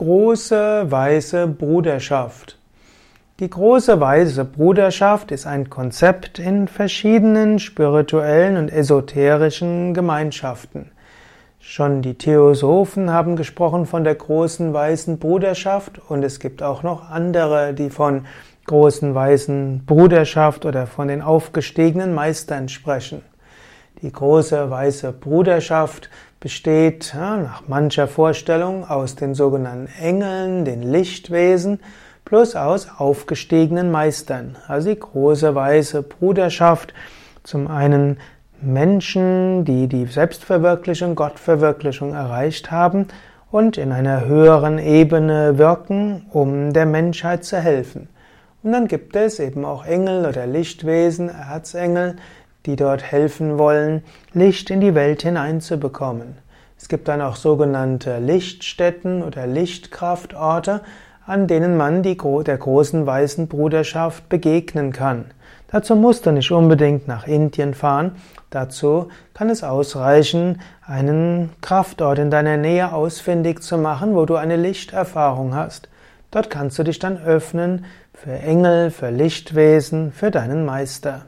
Große weiße Bruderschaft. Die große weiße Bruderschaft ist ein Konzept in verschiedenen spirituellen und esoterischen Gemeinschaften. Schon die Theosophen haben gesprochen von der großen weißen Bruderschaft und es gibt auch noch andere, die von großen weißen Bruderschaft oder von den aufgestiegenen Meistern sprechen. Die große weiße Bruderschaft besteht ja, nach mancher Vorstellung aus den sogenannten Engeln, den Lichtwesen, plus aus aufgestiegenen Meistern. Also die große weiße Bruderschaft, zum einen Menschen, die die Selbstverwirklichung, Gottverwirklichung erreicht haben und in einer höheren Ebene wirken, um der Menschheit zu helfen. Und dann gibt es eben auch Engel oder Lichtwesen, Erzengel, die dort helfen wollen, Licht in die Welt hineinzubekommen. Es gibt dann auch sogenannte Lichtstätten oder Lichtkraftorte, an denen man die, der großen weißen Bruderschaft begegnen kann. Dazu musst du nicht unbedingt nach Indien fahren. Dazu kann es ausreichen, einen Kraftort in deiner Nähe ausfindig zu machen, wo du eine Lichterfahrung hast. Dort kannst du dich dann öffnen für Engel, für Lichtwesen, für deinen Meister.